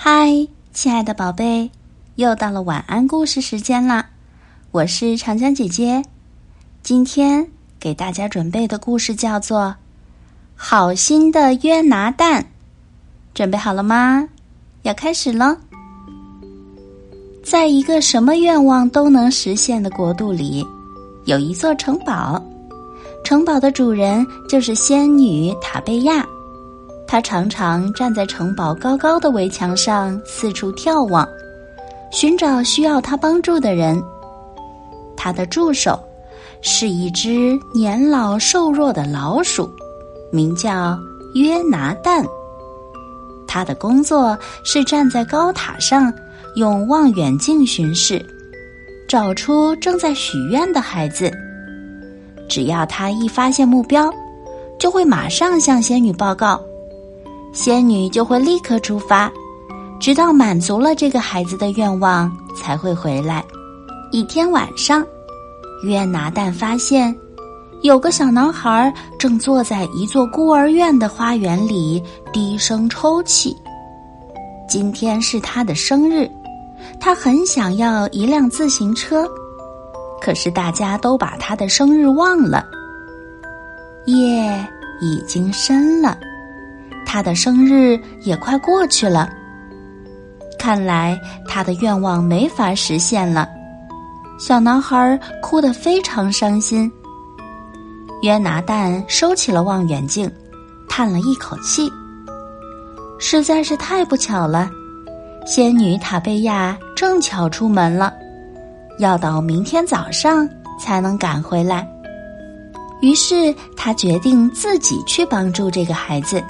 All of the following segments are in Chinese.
嗨，亲爱的宝贝，又到了晚安故事时间啦！我是长江姐姐，今天给大家准备的故事叫做《好心的约拿蛋》，准备好了吗？要开始了。在一个什么愿望都能实现的国度里，有一座城堡，城堡的主人就是仙女塔贝亚。他常常站在城堡高高的围墙上四处眺望，寻找需要他帮助的人。他的助手是一只年老瘦弱的老鼠，名叫约拿蛋。他的工作是站在高塔上，用望远镜巡视，找出正在许愿的孩子。只要他一发现目标，就会马上向仙女报告。仙女就会立刻出发，直到满足了这个孩子的愿望才会回来。一天晚上，约拿蛋发现有个小男孩正坐在一座孤儿院的花园里低声抽泣。今天是他的生日，他很想要一辆自行车，可是大家都把他的生日忘了。夜已经深了。他的生日也快过去了，看来他的愿望没法实现了。小男孩哭得非常伤心。约拿蛋收起了望远镜，叹了一口气。实在是太不巧了，仙女塔贝亚正巧出门了，要到明天早上才能赶回来。于是他决定自己去帮助这个孩子。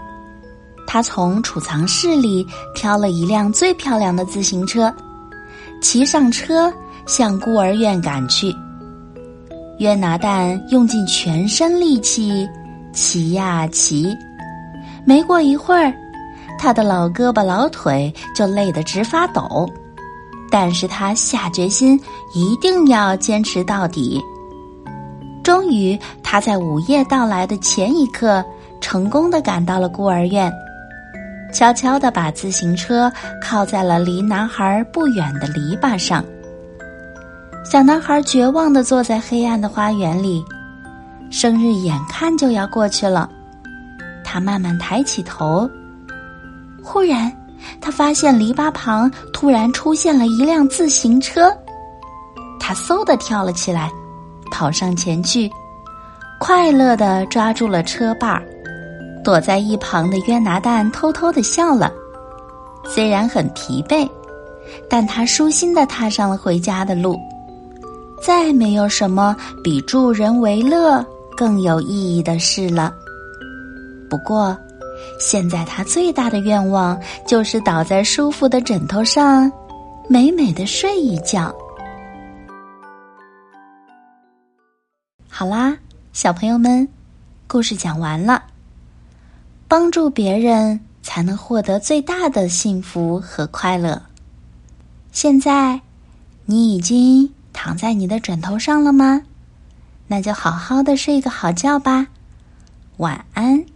他从储藏室里挑了一辆最漂亮的自行车，骑上车向孤儿院赶去。约拿蛋用尽全身力气骑呀骑，没过一会儿，他的老胳膊老腿就累得直发抖。但是他下决心一定要坚持到底。终于，他在午夜到来的前一刻，成功的赶到了孤儿院。悄悄地把自行车靠在了离男孩不远的篱笆上。小男孩绝望地坐在黑暗的花园里，生日眼看就要过去了。他慢慢抬起头，忽然，他发现篱笆旁突然出现了一辆自行车。他嗖地跳了起来，跑上前去，快乐地抓住了车把儿。躲在一旁的约拿蛋偷偷的笑了，虽然很疲惫，但他舒心的踏上了回家的路。再没有什么比助人为乐更有意义的事了。不过，现在他最大的愿望就是倒在舒服的枕头上，美美的睡一觉。好啦，小朋友们，故事讲完了。帮助别人才能获得最大的幸福和快乐。现在，你已经躺在你的枕头上了吗？那就好好的睡个好觉吧，晚安。